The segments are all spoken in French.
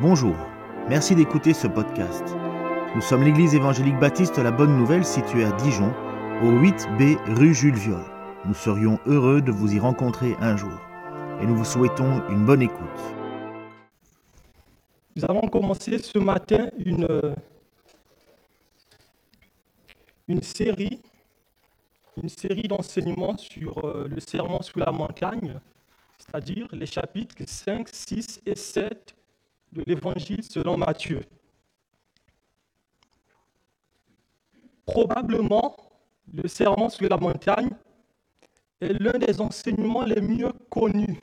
Bonjour, merci d'écouter ce podcast. Nous sommes l'église évangélique baptiste La Bonne Nouvelle située à Dijon, au 8B rue Jules Viol. Nous serions heureux de vous y rencontrer un jour et nous vous souhaitons une bonne écoute. Nous avons commencé ce matin une, série, une série d'enseignements sur euh, le serment sous la montagne, c'est-à-dire les chapitres 5, 6 et 7 de l'Évangile selon Matthieu. Probablement, le serment sur la montagne est l'un des enseignements les mieux connus,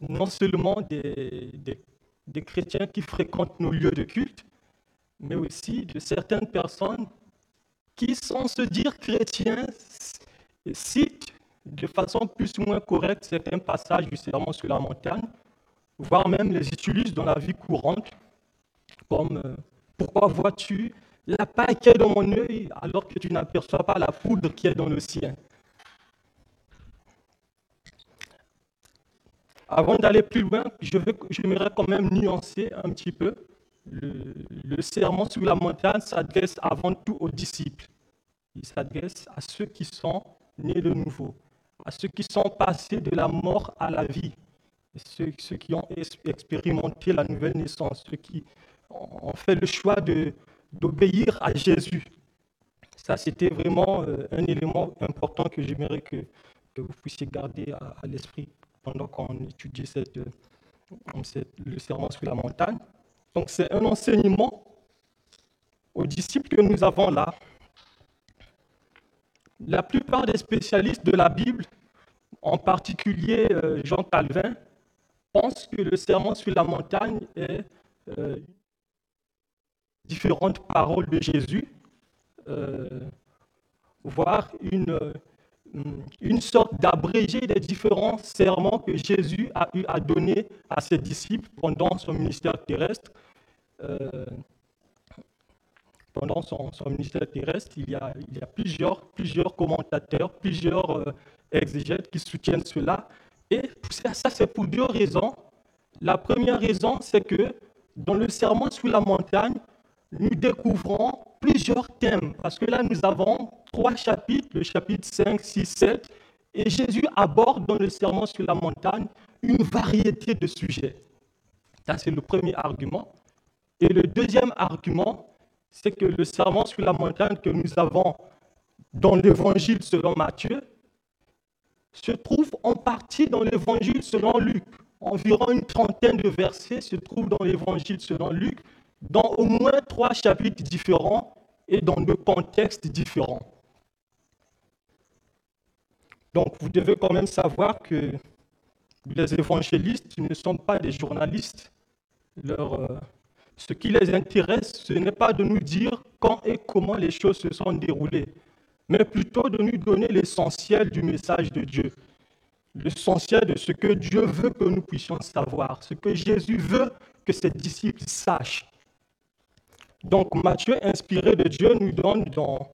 non seulement des, chrétiens qui fréquentent nos lieux de culte, mais aussi de certaines personnes qui, sans se dire chrétiens, citent de façon plus ou moins correcte certains passages du serment sur la montagne voire même les utilisent dans la vie courante, comme euh, pourquoi vois-tu la paille qui est dans mon œil alors que tu n'aperçois pas la poudre qui est dans le sien? Avant d'aller plus loin, je j'aimerais quand même nuancer un petit peu. Le, le serment sur la montagne s'adresse avant tout aux disciples. Il s'adresse à ceux qui sont nés de nouveau, à ceux qui sont passés de la mort à la vie, ceux, qui ont expérimenté la nouvelle naissance, ceux qui ont fait le choix d'obéir à Jésus. Ça, c'était vraiment euh, un élément important que j'aimerais que, vous puissiez garder à, l'esprit pendant qu'on étudie cette, euh, le serment sur la montagne. Donc, c'est un enseignement aux disciples que nous avons là. La plupart des spécialistes de la Bible, en particulier euh, Jean Calvin, pense que le serment sur la montagne est euh, différentes paroles de Jésus, euh, voire une, euh, une sorte d'abrégé des différents serments que Jésus a eu à donner à ses disciples pendant son ministère terrestre. pendant son, ministère terrestre, il y a, il y a plusieurs, plusieurs commentateurs, plusieurs exégètes qui soutiennent cela. Et ça, c'est pour deux raisons. La première raison, c'est que dans le serment sur la montagne, nous découvrons plusieurs thèmes. Parce que là, nous avons trois chapitres, le chapitre 5, 6, 7. Et Jésus aborde dans le serment sur la montagne une variété de sujets. Ça, c'est le premier argument. Et le deuxième argument, c'est que le serment sur la montagne que nous avons dans l'évangile selon Matthieu, se trouve en partie dans l'évangile selon Luc. Environ une trentaine de versets se trouvent dans l'évangile selon Luc, dans au moins trois chapitres différents et dans deux contextes différents. Donc vous devez quand même savoir que les évangélistes ne sont pas des journalistes. Euh, ce qui les intéresse, ce n'est pas de nous dire quand et comment les choses se sont déroulées, mais plutôt de nous donner l'essentiel du message de Dieu, l'essentiel de ce que Dieu veut que nous puissions savoir, ce que Jésus veut que ses disciples sachent. Donc Matthieu, inspiré de Dieu, nous donne dans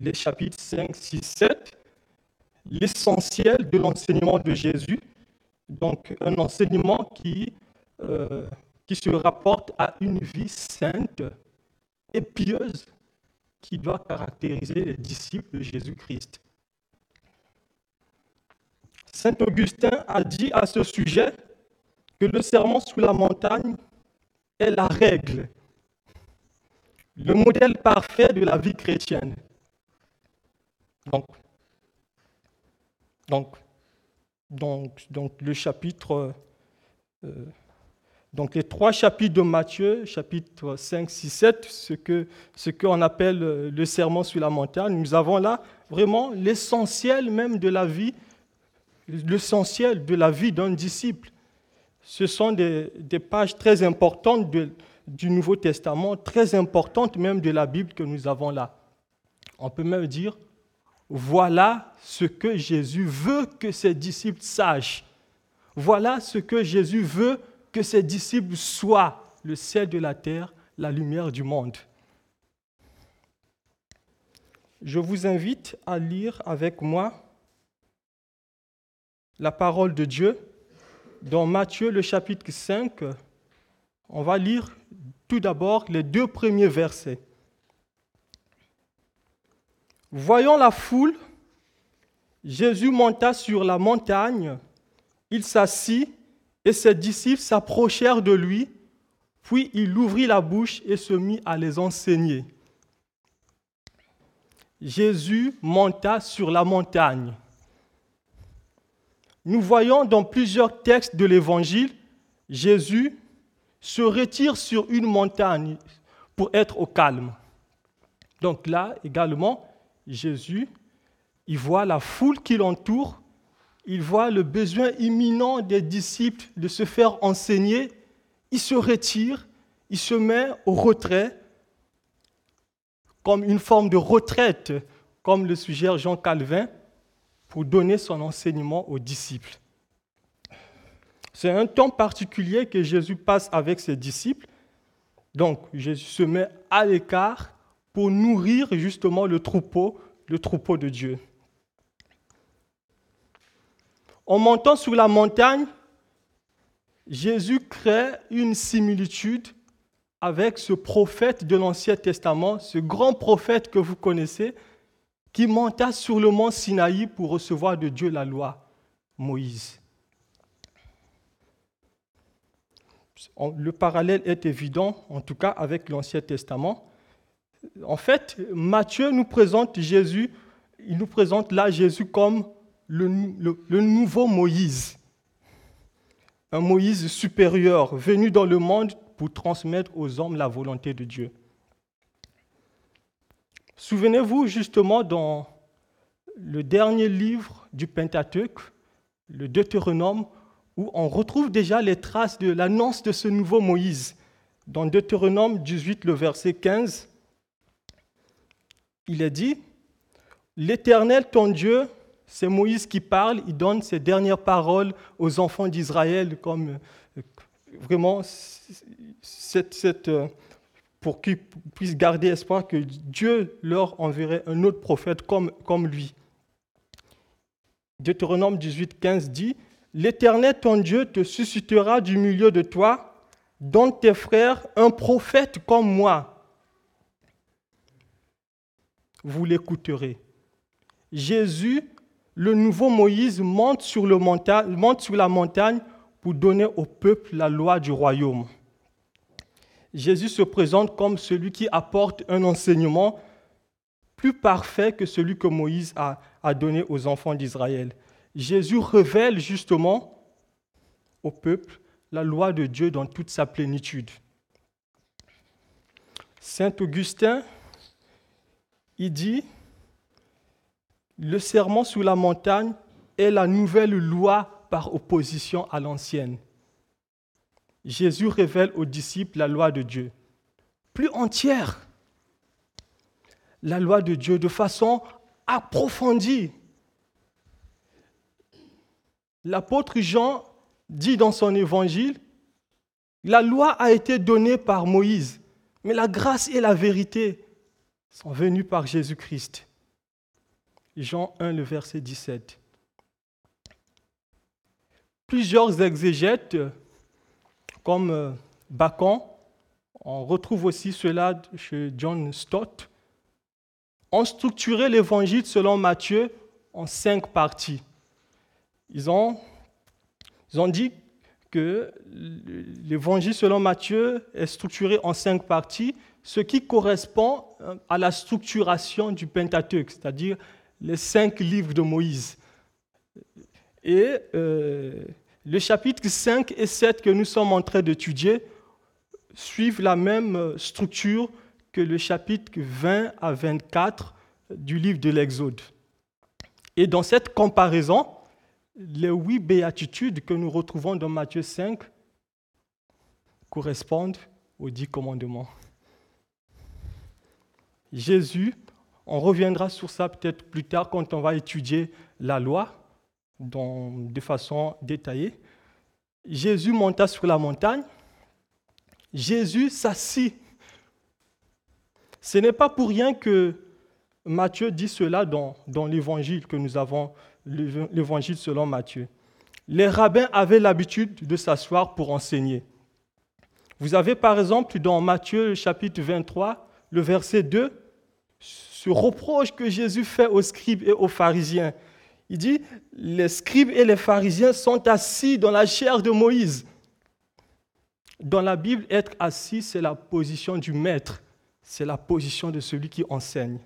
les chapitres 5, 6, 7 l'essentiel de l'enseignement de Jésus, donc un enseignement qui, euh, qui se rapporte à une vie sainte et pieuse qui doit caractériser les disciples de Jésus-Christ. Saint Augustin a dit à ce sujet que le serment sous la montagne est la règle, le modèle parfait de la vie chrétienne. Donc, donc, donc, le chapitre euh, donc les trois chapitres de Matthieu, chapitres 5, 6, 7, ce que ce qu'on appelle euh, le serment sur la montagne, nous avons là vraiment l'essentiel même de la vie, l'essentiel de la vie d'un disciple. Ce sont des, pages très importantes du Nouveau Testament, très importantes même de la Bible que nous avons là. On peut même dire, voilà ce que Jésus veut que ses disciples sachent. Voilà ce que Jésus veut que ses disciples soient le ciel de la terre, la lumière du monde. Je vous invite à lire avec moi la parole de Dieu dans Matthieu le chapitre 5. On va lire tout d'abord les deux premiers versets. Voyant la foule, Jésus monta sur la montagne, il s'assit et ses disciples s'approchèrent de lui, puis il ouvrit la bouche et se mit à les enseigner. Jésus monta sur la montagne. Nous voyons dans plusieurs textes de l'Évangile, Jésus se retire sur une montagne pour être au calme. Donc là également, Jésus, il voit la foule qui l'entoure, il voit le besoin imminent des disciples de se faire enseigner, il se retire, il se met au retrait comme une forme de retraite, comme le suggère Jean Calvin, pour donner son enseignement aux disciples. C'est un temps particulier que Jésus passe avec ses disciples. Donc Jésus se met à l'écart pour nourrir justement le troupeau, le troupeau de Dieu. En montant sur la montagne, Jésus crée une similitude avec ce prophète de l'Ancien Testament, ce grand prophète que vous connaissez, qui monta sur le mont Sinaï pour recevoir de Dieu la loi, Moïse. Le parallèle est évident, en tout cas avec l'Ancien Testament. En fait, Matthieu nous présente Jésus, il nous présente là Jésus comme le, nouveau Moïse, un Moïse supérieur venu dans le monde pour transmettre aux hommes la volonté de Dieu. Souvenez-vous justement dans le dernier livre du Pentateuque, le Deutéronome, où on retrouve déjà les traces de l'annonce de ce nouveau Moïse. Dans Deutéronome 18, le verset 15, il est dit, L'Éternel, ton Dieu, c'est Moïse qui parle, il donne ses dernières paroles aux enfants d'Israël comme vraiment cette, euh, pour qu'ils puissent garder espoir que Dieu leur enverrait un autre prophète comme, comme lui. Deutéronome 18, 15 dit, L'Éternel, ton Dieu, te suscitera du milieu de toi, dans tes frères, un prophète comme moi. Vous l'écouterez. Jésus, le nouveau Moïse, monte sur, le la montagne pour donner au peuple la loi du royaume. Jésus se présente comme celui qui apporte un enseignement plus parfait que celui que Moïse a, donné aux enfants d'Israël. Jésus révèle justement au peuple la loi de Dieu dans toute sa plénitude. Saint Augustin, il dit, le serment sous la montagne est la nouvelle loi par opposition à l'ancienne. Jésus révèle aux disciples la loi de Dieu, plus entière, la loi de Dieu de façon approfondie. L'apôtre Jean dit dans son évangile, la loi a été donnée par Moïse, mais la grâce et la vérité sont venues par Jésus-Christ. Jean 1, le verset 17 plusieurs exégètes, comme euh, Bacon, on retrouve aussi cela chez John Stott, ont structuré l'évangile selon Matthieu en cinq parties. Ils ont, ils ont dit que l'évangile selon Matthieu est structuré en cinq parties, ce qui correspond euh, à la structuration du Pentateuque, c'est-à-dire les cinq livres de Moïse. Et euh, le chapitre 5 et 7 que nous sommes en train d'étudier suivent la même structure que le chapitre 20 à 24 du livre de l'Exode. Et dans cette comparaison, les huit béatitudes que nous retrouvons dans Matthieu 5 correspondent aux dix commandements. Jésus, on reviendra sur ça peut-être plus tard quand on va étudier la loi, de façon détaillée. Jésus monta sur la montagne. Jésus s'assit. Ce n'est pas pour rien que Matthieu dit cela dans, dans l'évangile que nous avons, l'évangile selon Matthieu. Les rabbins avaient l'habitude de s'asseoir pour enseigner. Vous avez par exemple dans Matthieu chapitre 23, le verset 2, ce reproche que Jésus fait aux scribes et aux pharisiens. Il dit, les scribes et les pharisiens sont assis dans la chair de Moïse. Dans la Bible, être assis, c'est la position du maître, c'est la position de celui qui enseigne.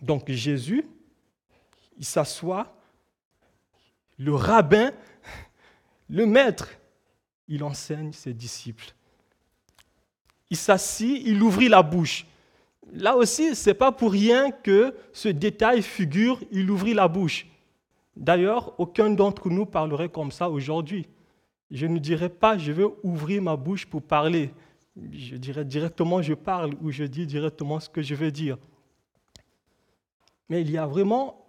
Donc Jésus, il s'assoit, le rabbin, le maître, il enseigne ses disciples. Il s'assit, il ouvrit la bouche. Là aussi, ce n'est pas pour rien que ce détail figure, il ouvrit la bouche. D'ailleurs, aucun d'entre nous parlerait comme ça aujourd'hui. Je ne dirais pas, je vais ouvrir ma bouche pour parler. Je dirais directement, je parle, ou je dis directement ce que je veux dire. Mais il y a vraiment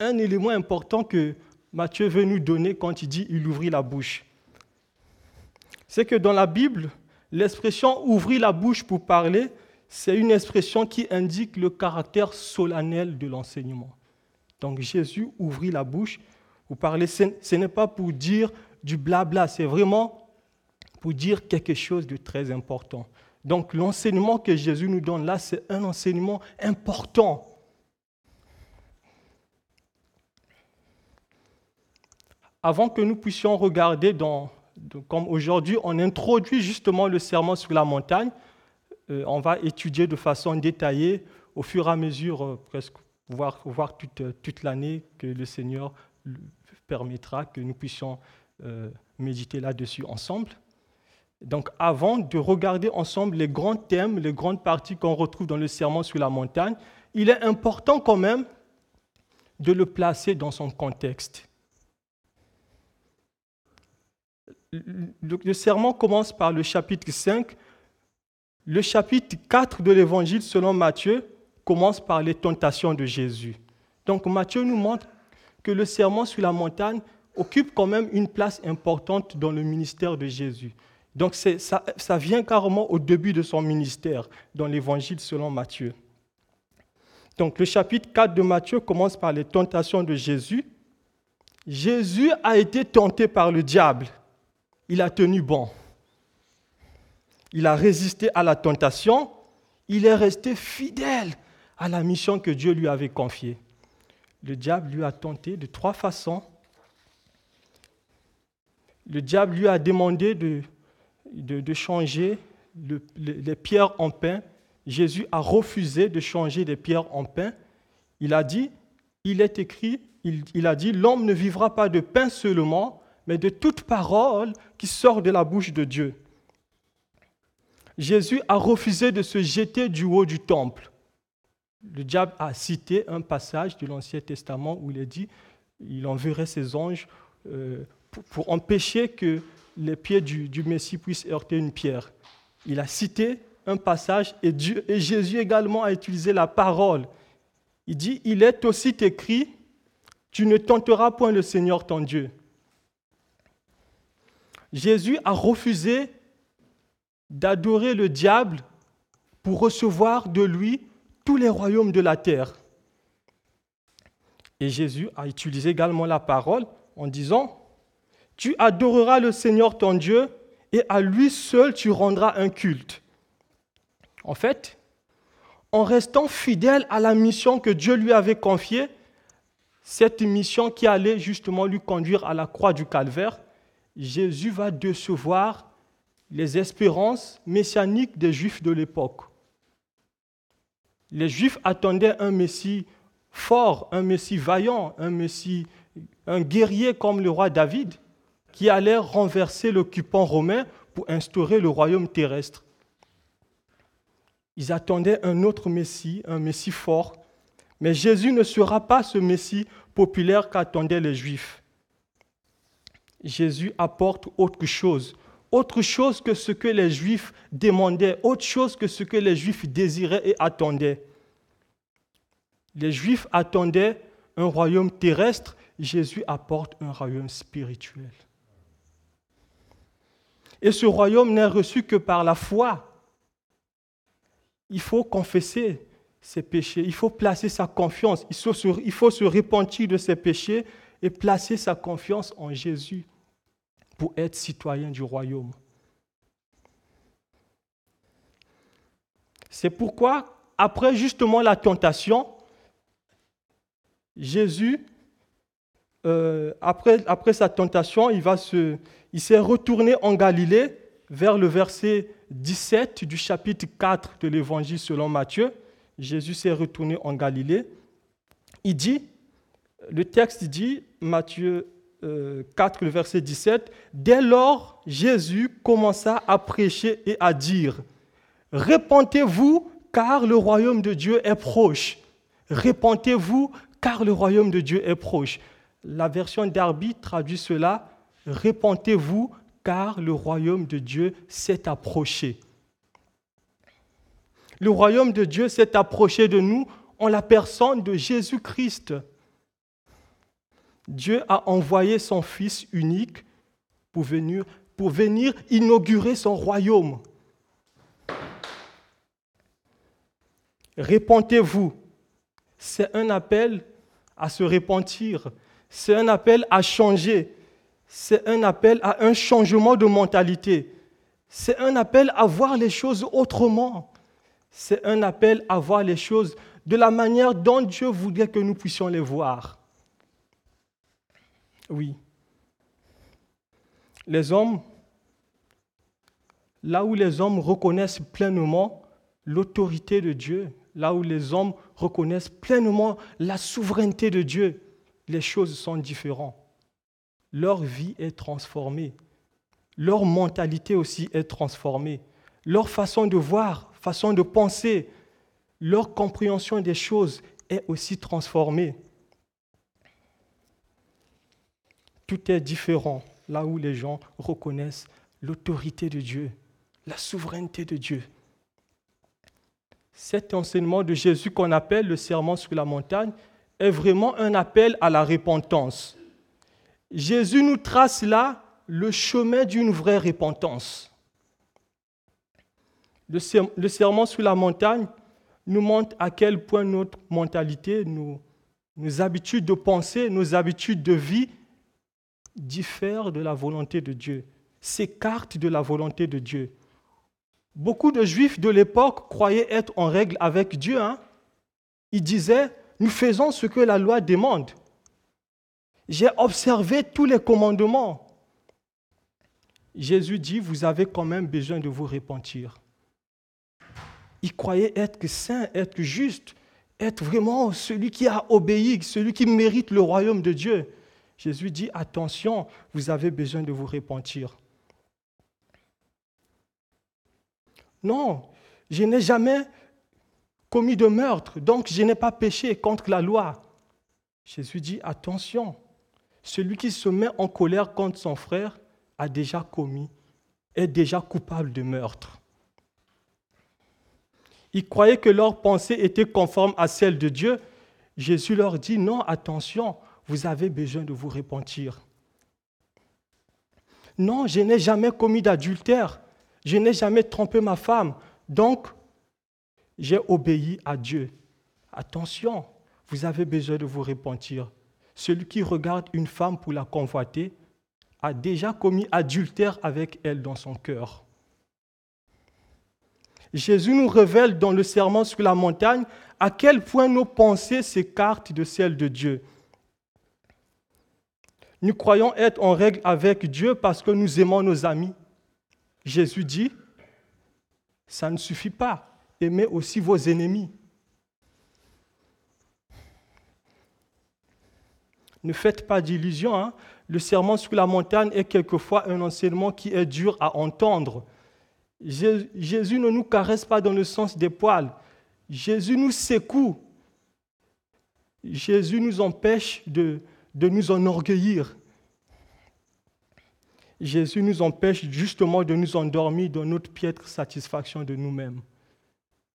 un élément important que Matthieu veut nous donner quand il dit il ouvrit la bouche. C'est que dans la Bible, l'expression ouvrir la bouche pour parler, c'est une expression qui indique le caractère solennel de l'enseignement. Donc Jésus ouvrit la bouche pour parler. Ce n'est pas pour dire du blabla, c'est vraiment pour dire quelque chose de très important. Donc l'enseignement que Jésus nous donne là, c'est un enseignement important. Avant que nous puissions regarder comme aujourd'hui, on introduit justement le serment sur la montagne, on va étudier de façon détaillée au fur et à mesure, euh, presque voir, voir toute, euh, toute l'année que le Seigneur permettra que nous puissions méditer là-dessus ensemble. Donc avant de regarder ensemble les grands thèmes, les grandes parties qu'on retrouve dans le serment sur la montagne, il est important quand même de le placer dans son contexte. Le serment commence par le chapitre 5 le chapitre 4 de l'évangile selon Matthieu commence par les tentations de Jésus. Donc Matthieu nous montre que le serment sur la montagne occupe quand même une place importante dans le ministère de Jésus. Donc ça, vient carrément au début de son ministère dans l'évangile selon Matthieu. Donc le chapitre 4 de Matthieu commence par les tentations de Jésus. Jésus a été tenté par le diable. Il a tenu bon il a résisté à la tentation, il est resté fidèle à la mission que Dieu lui avait confiée. Le diable lui a tenté de trois façons. Le diable lui a demandé de, de, changer les pierres en pain. Jésus a refusé de changer les pierres en pain. Il a dit, il est écrit, il, il a dit, l'homme ne vivra pas de pain seulement, mais de toute parole qui sort de la bouche de Dieu. Jésus a refusé de se jeter du haut du temple. Le diable a cité un passage de l'Ancien Testament où il est dit il enverrait ses anges euh, pour, empêcher que les pieds du, Messie puissent heurter une pierre. Il a cité un passage et, et Jésus également a utilisé la parole. Il dit Il est aussi écrit Tu ne tenteras point le Seigneur ton Dieu. Jésus a refusé d'adorer le diable pour recevoir de lui tous les royaumes de la terre. Et Jésus a utilisé également la parole en disant, Tu adoreras le Seigneur ton Dieu et à lui seul tu rendras un culte. En fait, en restant fidèle à la mission que Dieu lui avait confiée, cette mission qui allait justement lui conduire à la croix du calvaire, Jésus va décevoir les espérances messianiques des Juifs de l'époque. Les Juifs attendaient un Messie fort, un Messie vaillant, un Messie, un guerrier comme le roi David, qui allait renverser l'occupant romain pour instaurer le royaume terrestre. Ils attendaient un autre Messie, un Messie fort, mais Jésus ne sera pas ce Messie populaire qu'attendaient les Juifs. Jésus apporte autre chose, autre chose que ce que les Juifs demandaient, autre chose que ce que les Juifs désiraient et attendaient. Les Juifs attendaient un royaume terrestre, Jésus apporte un royaume spirituel. Et ce royaume n'est reçu que par la foi. Il faut confesser ses péchés, il faut placer sa confiance, il faut se, il repentir de ses péchés et placer sa confiance en Jésus pour être citoyen du royaume. C'est pourquoi, après justement la tentation, Jésus, euh, après, sa tentation, il, il s'est retourné en Galilée vers le verset 17 du chapitre 4 de l'Évangile selon Matthieu. Jésus s'est retourné en Galilée. Il dit, le texte dit, Matthieu 4, euh, le verset 17, Dès lors, Jésus commença à prêcher et à dire, Répentez-vous, car le royaume de Dieu est proche. Répentez-vous, car le royaume de Dieu est proche. La version d'Arby traduit cela, Répentez-vous, car le royaume de Dieu s'est approché. Le royaume de Dieu s'est approché de nous en la personne de Jésus-Christ. Dieu a envoyé son Fils unique pour venir, inaugurer son royaume. Répentez-vous. C'est un appel à se repentir. C'est un appel à changer. C'est un appel à un changement de mentalité. C'est un appel à voir les choses autrement. C'est un appel à voir les choses de la manière dont Dieu voudrait que nous puissions les voir. Oui. Les hommes, là où les hommes reconnaissent pleinement l'autorité de Dieu, là où les hommes reconnaissent pleinement la souveraineté de Dieu, les choses sont différentes. Leur vie est transformée. Leur mentalité aussi est transformée. Leur façon de voir, façon de penser, leur compréhension des choses est aussi transformée. Tout est différent là où les gens reconnaissent l'autorité de Dieu, la souveraineté de Dieu. Cet enseignement de Jésus qu'on appelle le serment sur la montagne est vraiment un appel à la repentance. Jésus nous trace là le chemin d'une vraie repentance. Le serment sur la montagne nous montre à quel point notre mentalité, nos, nos habitudes de pensée, nos habitudes de vie diffèrent de la volonté de Dieu, s'écartent de la volonté de Dieu. Beaucoup de juifs de l'époque croyaient être en règle avec Dieu. Hein. Ils disaient, nous faisons ce que la loi demande. J'ai observé tous les commandements. Jésus dit, vous avez quand même besoin de vous repentir. Ils croyaient être saint, être juste, être vraiment celui qui a obéi, celui qui mérite le royaume de Dieu. Jésus dit, attention, vous avez besoin de vous repentir. Non, je n'ai jamais commis de meurtre, donc je n'ai pas péché contre la loi. Jésus dit, attention, celui qui se met en colère contre son frère a déjà commis, est déjà coupable de meurtre. Ils croyaient que leur pensée était conforme à celle de Dieu. Jésus leur dit, non, attention, vous avez besoin de vous repentir. Non, je n'ai jamais commis d'adultère. Je n'ai jamais trompé ma femme. Donc, j'ai obéi à Dieu. Attention, vous avez besoin de vous repentir. Celui qui regarde une femme pour la convoiter a déjà commis adultère avec elle dans son cœur. Jésus nous révèle dans le serment sur la montagne à quel point nos pensées s'écartent de celles de Dieu. Nous croyons être en règle avec Dieu parce que nous aimons nos amis. Jésus dit, ça ne suffit pas. Aimez aussi vos ennemis. Ne faites pas d'illusions. Hein. Le serment sur la montagne est quelquefois un enseignement qui est dur à entendre. Jésus ne nous caresse pas dans le sens des poils. Jésus nous secoue. Jésus nous empêche de, de nous enorgueillir. Jésus nous empêche justement de nous endormir dans notre piètre satisfaction de nous-mêmes.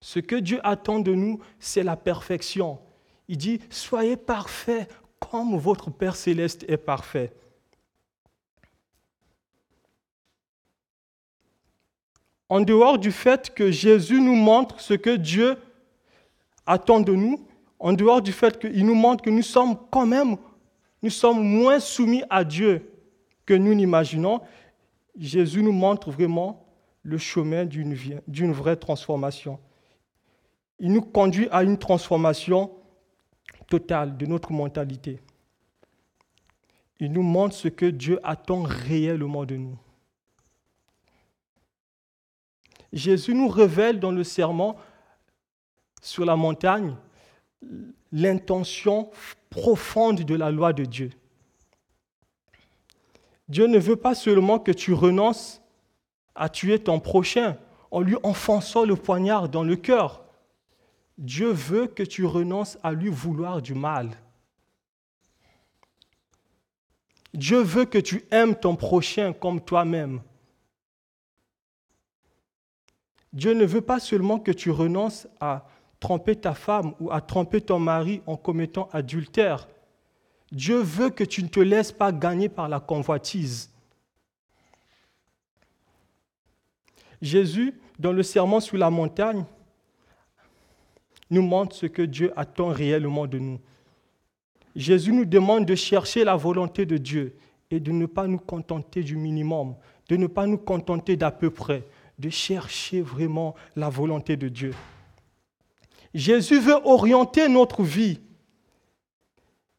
Ce que Dieu attend de nous, c'est la perfection. Il dit, soyez parfaits comme votre Père céleste est parfait. En dehors du fait que Jésus nous montre ce que Dieu attend de nous, en dehors du fait qu'il nous montre que nous sommes quand même, nous sommes moins soumis à Dieu que nous n'imaginons, Jésus nous montre vraiment le chemin d'une vraie transformation. il nous conduit à une transformation totale de notre mentalité. Il nous montre ce que Dieu attend réellement de nous. Jésus nous révèle dans le serment sur la montagne l'intention profonde de la loi de Dieu. Dieu ne veut pas seulement que tu renonces à tuer ton prochain en lui enfonçant le poignard dans le cœur. Dieu veut que tu renonces à lui vouloir du mal. Dieu veut que tu aimes ton prochain comme toi-même. Dieu ne veut pas seulement que tu renonces à tromper ta femme ou à tromper ton mari en commettant adultère. Dieu veut que tu ne te laisses pas gagner par la convoitise. Jésus, dans le serment sur la montagne, nous montre ce que Dieu attend réellement de nous. Jésus nous demande de chercher la volonté de Dieu et de ne pas nous contenter du minimum, de ne pas nous contenter d'à peu près, de chercher vraiment la volonté de Dieu. Jésus veut orienter notre vie.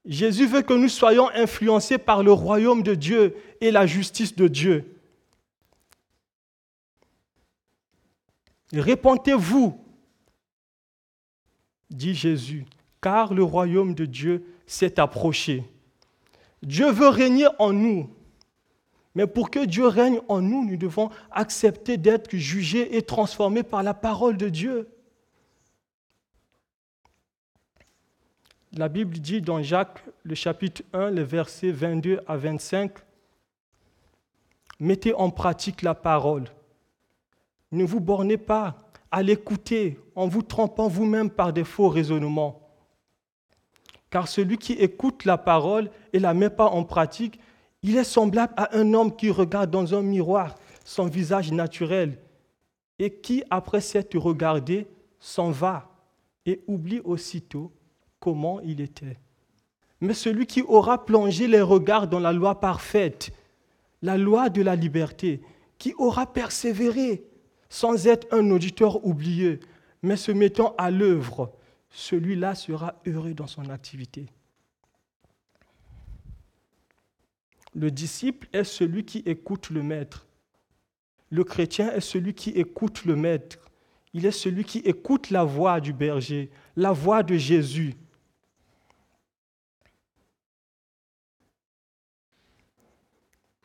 Jésus veut que nous soyons influencés par le royaume de Dieu et la justice de Dieu. Répondez-vous, dit Jésus, car le royaume de Dieu s'est approché. Dieu veut régner en nous. Mais pour que Dieu règne en nous, nous devons accepter d'être jugés et transformés par la parole de Dieu. La Bible dit dans Jacques, le chapitre 1, les versets 22 à 25, Mettez en pratique la parole. Ne vous bornez pas à l'écouter en vous trompant vous-même par des faux raisonnements. Car celui qui écoute la parole et la met pas en pratique, il est semblable à un homme qui regarde dans un miroir son visage naturel et qui, après s'être regardé, s'en va et oublie aussitôt comment il était. Mais celui qui aura plongé les regards dans la loi parfaite, la loi de la liberté, qui aura persévéré sans être un auditeur oublié, mais se mettant à l'œuvre, celui-là sera heureux dans son activité. Le disciple est celui qui écoute le maître. Le chrétien est celui qui écoute le maître. Il est celui qui écoute la voix du berger, la voix de Jésus.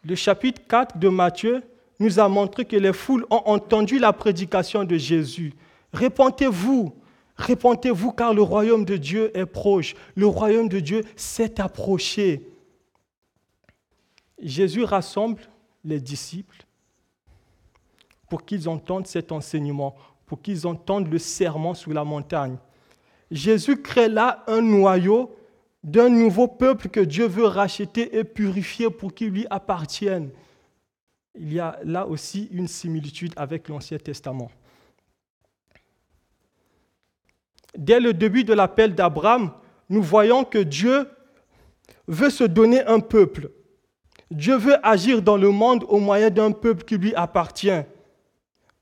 Le chapitre 4 de Matthieu nous a montré que les foules ont entendu la prédication de Jésus. Répondez-vous, répondez-vous car le royaume de Dieu est proche. Le royaume de Dieu s'est approché. Jésus rassemble les disciples pour qu'ils entendent cet enseignement, pour qu'ils entendent le serment sur la montagne. Jésus crée là un noyau d'un nouveau peuple que Dieu veut racheter et purifier pour qu'il lui appartienne. Il y a là aussi une similitude avec l'Ancien Testament. Dès le début de l'appel d'Abraham, nous voyons que Dieu veut se donner un peuple. Dieu veut agir dans le monde au moyen d'un peuple qui lui appartient.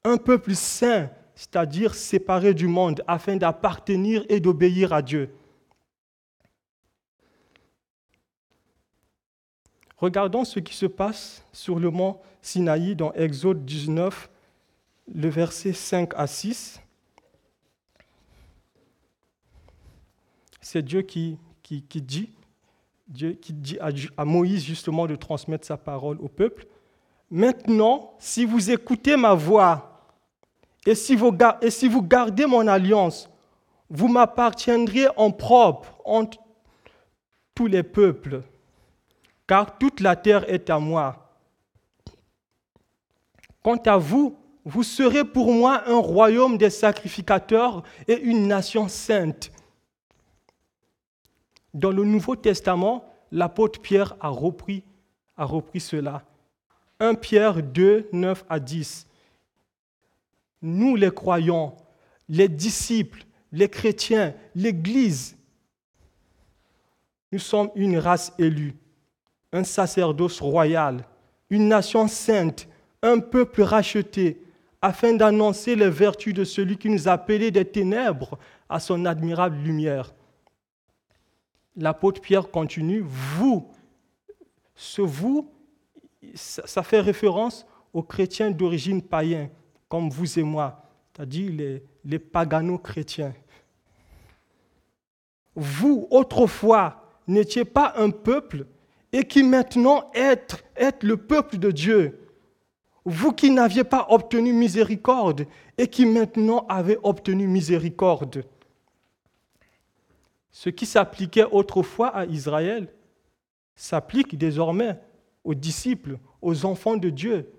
Un peuple saint, c'est-à-dire séparé du monde, afin d'appartenir et d'obéir à Dieu. Regardons ce qui se passe sur le mont Sinaï dans Exode 19, le verset 5 à 6. C'est Dieu qui, dit Dieu qui dit à, Moïse justement de transmettre sa parole au peuple. Maintenant, si vous écoutez ma voix et si vous, et si vous gardez mon alliance, vous m'appartiendrez en propre entre tous les peuples, car toute la terre est à moi. Quant à vous, vous serez pour moi un royaume des sacrificateurs et une nation sainte. Dans le Nouveau Testament, l'apôtre Pierre a repris, cela. 1 Pierre 2, 9 à 10. Nous les croyants, les disciples, les chrétiens, l'Église, nous sommes une race élue, un sacerdoce royal, une nation sainte, un peuple racheté, afin d'annoncer les vertus de celui qui nous a appelés des ténèbres à son admirable lumière. L'apôtre Pierre continue, vous, ce vous, ça fait référence aux chrétiens d'origine païenne, comme vous et moi, c'est-à-dire les, les pagano-chrétiens. Vous, autrefois, n'étiez pas un peuple et qui maintenant êtes, le peuple de Dieu. Vous qui n'aviez pas obtenu miséricorde et qui maintenant avez obtenu miséricorde. Ce qui s'appliquait autrefois à Israël s'applique désormais aux disciples, aux enfants de Dieu,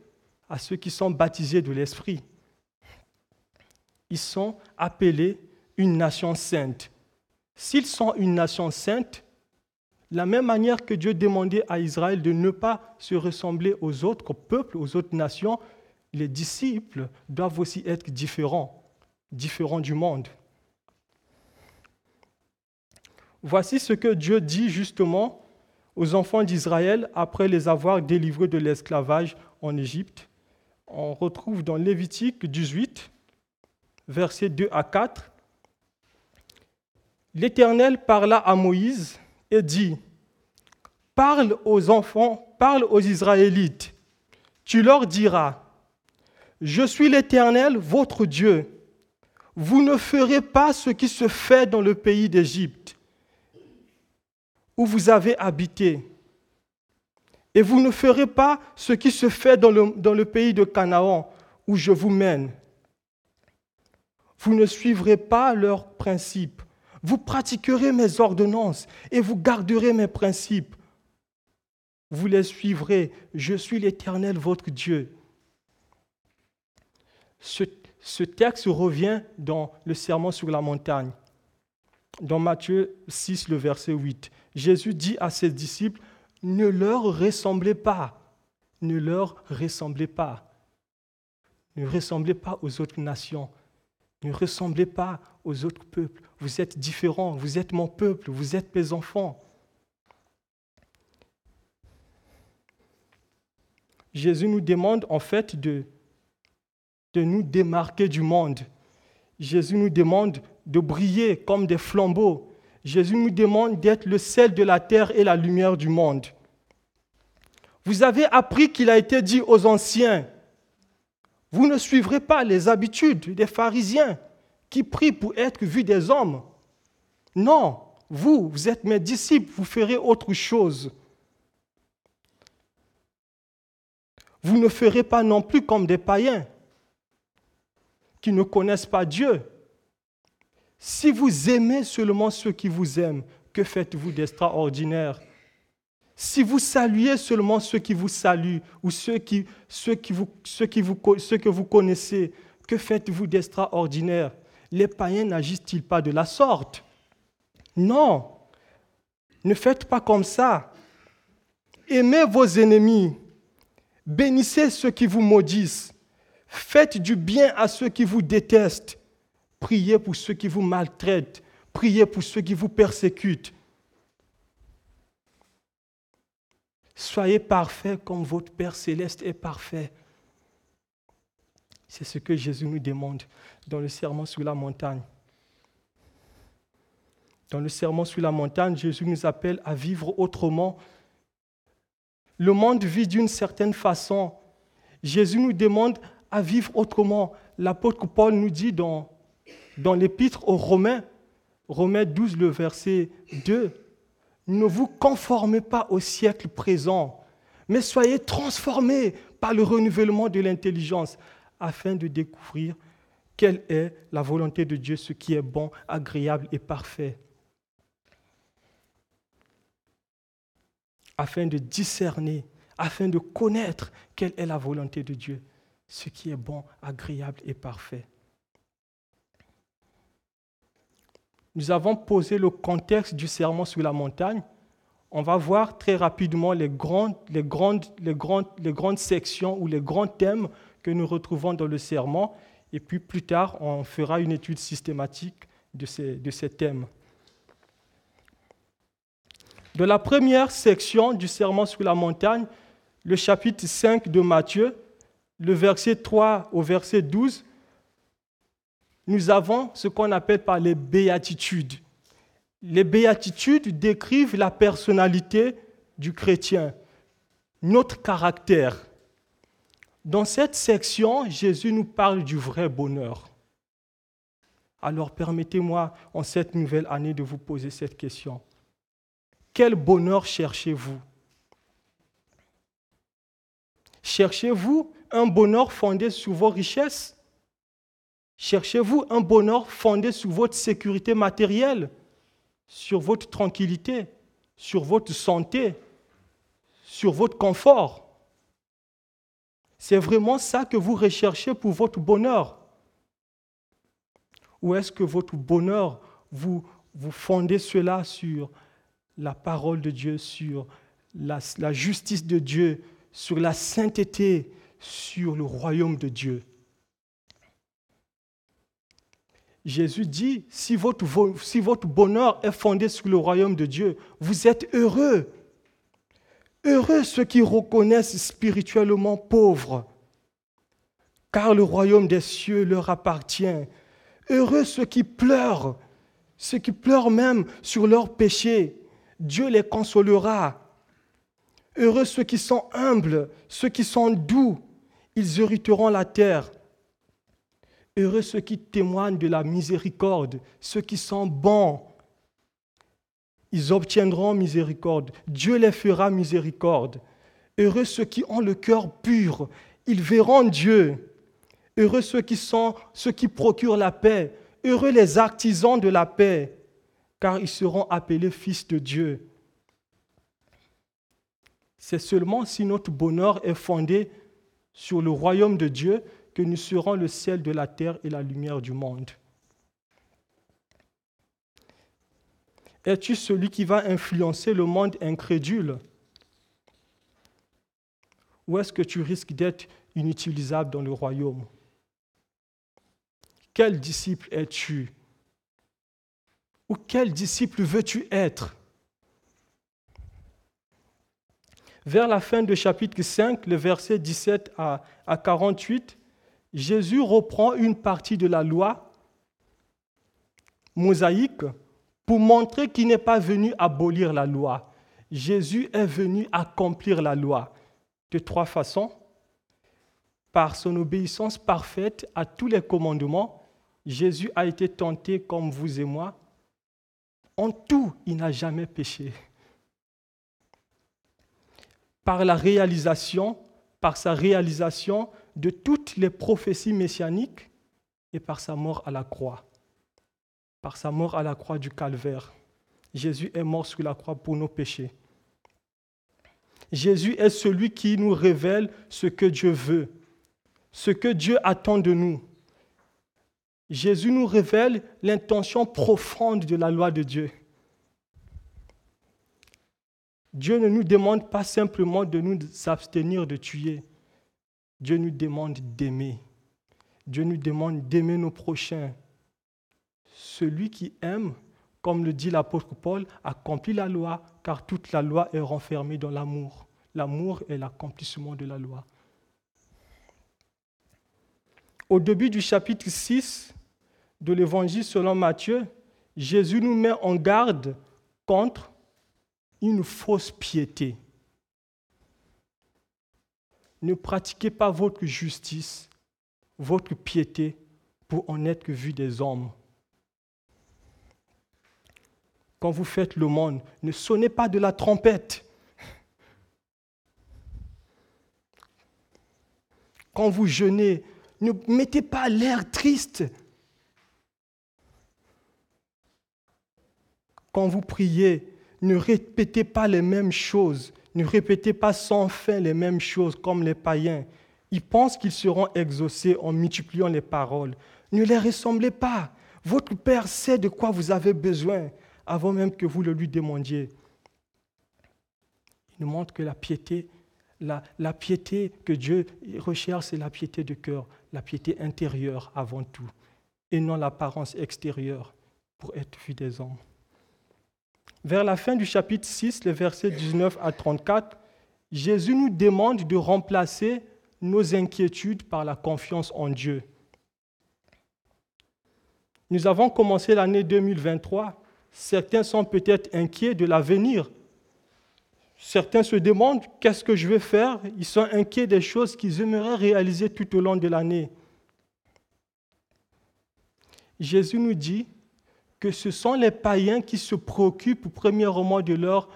à ceux qui sont baptisés de l'Esprit. Ils sont appelés une nation sainte. S'ils sont une nation sainte, la même manière que Dieu demandait à Israël de ne pas se ressembler aux autres peuples, aux autres nations, les disciples doivent aussi être différents, différents du monde. Voici ce que Dieu dit justement aux enfants d'Israël après les avoir délivrés de l'esclavage en Égypte. On retrouve dans Lévitique 18, versets 2 à 4. L'Éternel parla à Moïse et dit, Parle aux enfants, parle aux Israélites. Tu leur diras, Je suis l'Éternel, votre Dieu. Vous ne ferez pas ce qui se fait dans le pays d'Égypte, où vous avez habité. Et vous ne ferez pas ce qui se fait dans le, dans le pays de Canaan, où je vous mène. Vous ne suivrez pas leurs principes vous pratiquerez mes ordonnances et vous garderez mes principes. Vous les suivrez. Je suis l'Éternel, votre Dieu. Ce, texte revient dans le serment sur la montagne, dans Matthieu 6, le verset 8. Jésus dit à ses disciples, ne leur ressemblez pas, ne leur ressemblez pas, ne ressemblez pas aux autres nations, ne ressemblez pas aux autres peuples. Vous êtes différents, vous êtes mon peuple, vous êtes mes enfants. Jésus nous demande en fait de, nous démarquer du monde. Jésus nous demande de briller comme des flambeaux. Jésus nous demande d'être le sel de la terre et la lumière du monde. Vous avez appris qu'il a été dit aux anciens, vous ne suivrez pas les habitudes des pharisiens qui prient pour être vus des hommes. Non, vous, vous êtes mes disciples, vous ferez autre chose. Vous ne ferez pas non plus comme des païens qui ne connaissent pas Dieu. Si vous aimez seulement ceux qui vous aiment, que faites-vous d'extraordinaire? Si vous saluez seulement ceux qui vous saluent ou ceux, qui, vous, ceux, vous, ceux que vous connaissez, que faites-vous d'extraordinaire? Les païens n'agissent-ils pas de la sorte? Non. Ne faites pas comme ça. Aimez vos ennemis. Bénissez ceux qui vous maudissent. Faites du bien à ceux qui vous détestent. Priez pour ceux qui vous maltraitent. Priez pour ceux qui vous persécutent. Soyez parfaits comme votre Père céleste est parfait. C'est ce que Jésus nous demande dans le serment sur la montagne. Dans le serment sur la montagne, Jésus nous appelle à vivre autrement. Le monde vit d'une certaine façon. Jésus nous demande à vivre autrement. L'apôtre Paul nous dit dans, dans l'épître aux Romains, Romains 12, le verset 2, ne vous conformez pas au siècle présent, mais soyez transformés par le renouvellement de l'intelligence afin de découvrir quelle est la volonté de Dieu, ce qui est bon, agréable et parfait. Afin de discerner, afin de connaître quelle est la volonté de Dieu, ce qui est bon, agréable et parfait. Nous avons posé le contexte du serment sur la montagne, on va voir très rapidement les grandes, sections ou les grands thèmes que nous retrouvons dans le serment. Et puis plus tard, on fera une étude systématique de ces, de ces thèmes. De la première section du serment sur la montagne, le chapitre 5 de Matthieu, le verset 3 au verset 12, nous avons ce qu'on appelle par les béatitudes. Les béatitudes décrivent la personnalité du chrétien, notre caractère. Dans cette section, Jésus nous parle du vrai bonheur. Alors permettez-moi en cette nouvelle année de vous poser cette question. Quel bonheur cherchez-vous? Cherchez-vous un bonheur fondé sur vos richesses? Cherchez-vous un bonheur fondé sur votre sécurité matérielle, sur votre tranquillité, sur votre santé, sur votre confort. C'est vraiment ça que vous recherchez pour votre bonheur. Ou est-ce que votre bonheur, vous, vous fondez cela sur la parole de Dieu, sur la, la justice de Dieu, sur la sainteté, sur le royaume de Dieu? Jésus dit, si votre, bonheur est fondé sur le royaume de Dieu, vous êtes heureux. Heureux ceux qui reconnaissent spirituellement pauvres, car le royaume des cieux leur appartient. Heureux ceux qui pleurent, ceux qui pleurent même sur leurs péchés, Dieu les consolera. Heureux ceux qui sont humbles, ceux qui sont doux, ils hériteront la terre. Heureux ceux qui témoignent de la miséricorde, ceux qui sont bons. Ils obtiendront miséricorde. Dieu les fera miséricorde. Heureux ceux qui ont le cœur pur, ils verront Dieu. Heureux ceux qui sont ceux qui procurent la paix. Heureux les artisans de la paix, car ils seront appelés fils de Dieu. C'est seulement si notre bonheur est fondé sur le royaume de Dieu que nous serons le ciel de la terre et la lumière du monde. Es-tu celui qui va influencer le monde incrédule? Ou est-ce que tu risques d'être inutilisable dans le royaume? Quel disciple es-tu? Ou quel disciple veux-tu être? Vers la fin du chapitre 5, le verset 17 à, 48, Jésus reprend une partie de la loi mosaïque pour montrer qu'il n'est pas venu abolir la loi. Jésus est venu accomplir la loi de trois façons. Par son obéissance parfaite à tous les commandements, Jésus a été tenté comme vous et moi. En tout, il n'a jamais péché. Par la réalisation, par sa réalisation de toutes les prophéties messianiques et par sa mort à la croix. Par sa mort à la croix du calvaire. Jésus est mort sur la croix pour nos péchés. Jésus est celui qui nous révèle ce que Dieu veut, ce que Dieu attend de nous. Jésus nous révèle l'intention profonde de la loi de Dieu. Dieu ne nous demande pas simplement de nous abstenir de tuer, Dieu nous demande d'aimer. Dieu nous demande d'aimer nos prochains. Celui qui aime, comme le dit l'apôtre Paul, accomplit la loi, car toute la loi est renfermée dans l'amour. L'amour est l'accomplissement de la loi. Au début du chapitre 6 de l'Évangile selon Matthieu, Jésus nous met en garde contre une fausse piété. Ne pratiquez pas votre justice, votre piété pour en être vu des hommes. Quand vous faites le monde, ne sonnez pas de la trompette. Quand vous jeûnez, ne mettez pas l'air triste. Quand vous priez, ne répétez pas les mêmes choses ne répétez pas sans fin les mêmes choses comme les païens. Ils pensent qu'ils seront exaucés en multipliant les paroles. Ne les ressemblez pas. Votre Père sait de quoi vous avez besoin avant même que vous le lui demandiez. Il nous montre que la piété, la, piété que Dieu recherche, c'est la piété de cœur, la piété intérieure avant tout, et non l'apparence extérieure pour être vu des hommes. Vers la fin du chapitre 6, les versets 19 à 34, Jésus nous demande de remplacer nos inquiétudes par la confiance en Dieu. Nous avons commencé l'année 2023. Certains sont peut-être inquiets de l'avenir. Certains se demandent qu'est-ce que je vais faire? Ils sont inquiets des choses qu'ils aimeraient réaliser tout au long de l'année. Jésus nous dit que ce sont les païens qui se préoccupent premièrement de leur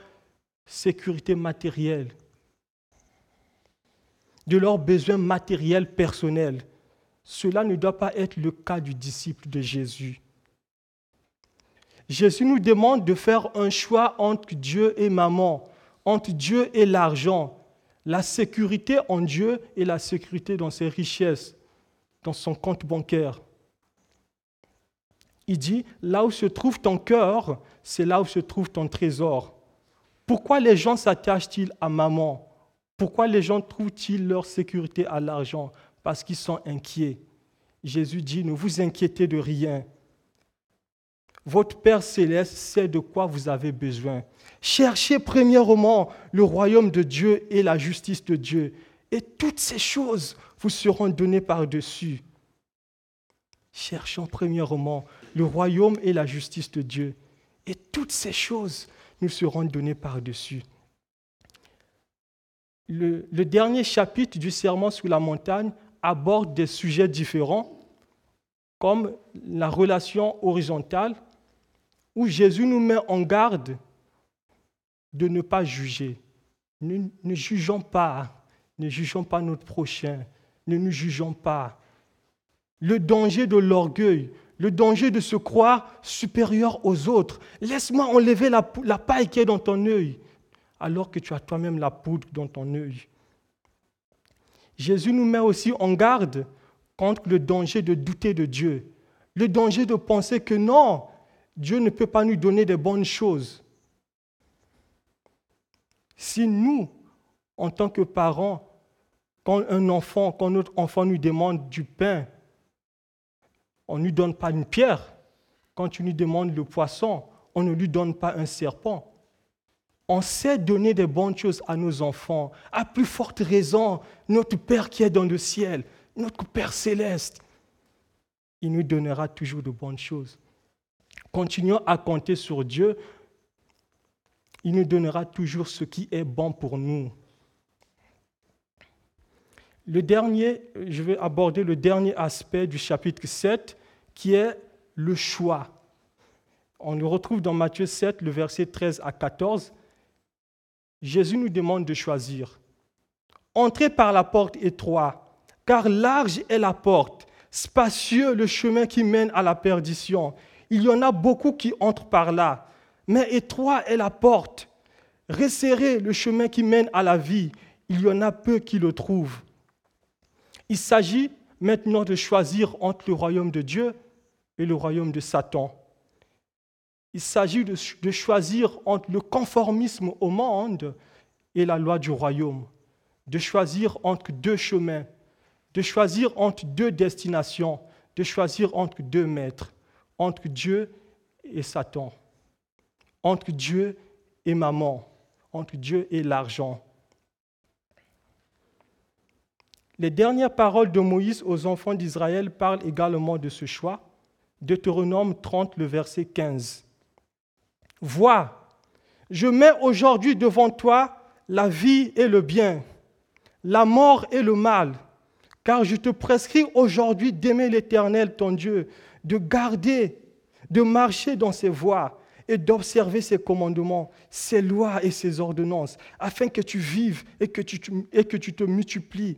sécurité matérielle, de leurs besoins matériels personnels. Cela ne doit pas être le cas du disciple de Jésus. Jésus nous demande de faire un choix entre Dieu et maman, entre Dieu et l'argent, la sécurité en Dieu et la sécurité dans ses richesses, dans son compte bancaire. Il dit, là où se trouve ton cœur, c'est là où se trouve ton trésor. Pourquoi les gens s'attachent-ils à maman? Pourquoi les gens trouvent-ils leur sécurité à l'argent? Parce qu'ils sont inquiets. Jésus dit, ne vous inquiétez de rien. Votre Père céleste sait de quoi vous avez besoin. Cherchez premièrement le royaume de Dieu et la justice de Dieu. Et toutes ces choses vous seront données par-dessus. Cherchons premièrement le royaume et la justice de Dieu. Et toutes ces choses nous seront données par-dessus. Le, dernier chapitre du Serment sur la montagne aborde des sujets différents, comme la relation horizontale, où Jésus nous met en garde de ne pas juger. Ne, ne jugeons pas, ne jugeons pas notre prochain, ne nous jugeons pas. Le danger de l'orgueil, le danger de se croire supérieur aux autres. Laisse-moi enlever la, paille qui est dans ton œil, alors que tu as toi-même la poudre dans ton œil. Jésus nous met aussi en garde contre le danger de douter de Dieu, le danger de penser que non, Dieu ne peut pas nous donner des bonnes choses. Si nous, en tant que parents, quand un enfant, quand notre enfant nous demande du pain, on ne lui donne pas une pierre. Quand tu lui demandes le poisson, on ne lui donne pas un serpent. On sait donner des bonnes choses à nos enfants. À plus forte raison, notre Père qui est dans le ciel, notre Père céleste, il nous donnera toujours de bonnes choses. Continuons à compter sur Dieu. Il nous donnera toujours ce qui est bon pour nous. Le dernier, je vais aborder le dernier aspect du chapitre 7, qui est le choix. On le retrouve dans Matthieu 7, le verset 13 à 14. Jésus nous demande de choisir. Entrez par la porte étroite, car large est la porte, spacieux le chemin qui mène à la perdition. Il y en a beaucoup qui entrent par là, mais étroit est la porte. Resserrez le chemin qui mène à la vie. Il y en a peu qui le trouvent. Il s'agit maintenant de choisir entre le royaume de Dieu et le royaume de Satan. Il s'agit de, choisir entre le conformisme au monde et la loi du royaume, de choisir entre deux chemins, de choisir entre deux destinations, de choisir entre deux maîtres, entre Dieu et Satan, entre Dieu et maman, entre Dieu et l'argent. Les dernières paroles de Moïse aux enfants d'Israël parlent également de ce choix. Deutéronome 30, le verset 15. Vois, je mets aujourd'hui devant toi la vie et le bien, la mort et le mal, car je te prescris aujourd'hui d'aimer l'Éternel, ton Dieu, de garder, de marcher dans ses voies et d'observer ses commandements, ses lois et ses ordonnances, afin que tu vives et que tu, et que tu te multiplies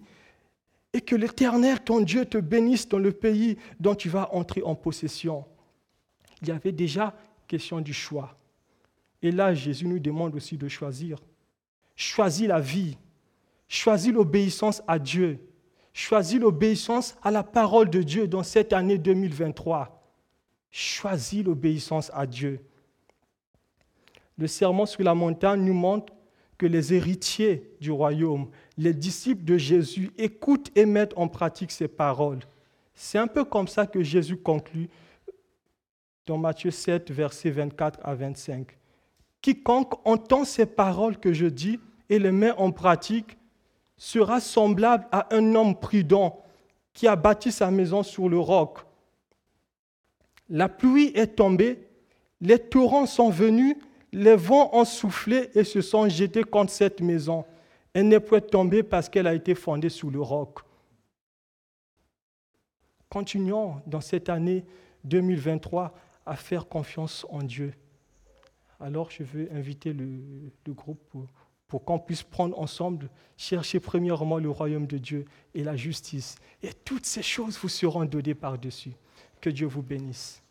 et que l'Éternel, ton Dieu, te bénisse dans le pays dont tu vas entrer en possession. Il y avait déjà question du choix. Et là, Jésus nous demande aussi de choisir. Choisis la vie. Choisis l'obéissance à Dieu. Choisis l'obéissance à la parole de Dieu dans cette année 2023. Choisis l'obéissance à Dieu. Le serment sur la montagne nous montre que les héritiers du royaume, les disciples de Jésus, écoutent et mettent en pratique ces paroles. C'est un peu comme ça que Jésus conclut dans Matthieu 7, versets 24 à 25. Quiconque entend ces paroles que je dis et les met en pratique sera semblable à un homme prudent qui a bâti sa maison sur le roc. La pluie est tombée, les torrents sont venus, les vents ont soufflé et se sont jetés contre cette maison. Elle n'est point tombée parce qu'elle a été fondée sur le roc. Continuons dans cette année 2023 à faire confiance en Dieu. Alors je veux inviter le, groupe pour qu'on puisse prendre ensemble, chercher premièrement le royaume de Dieu et la justice. Et toutes ces choses vous seront données par-dessus. Que Dieu vous bénisse.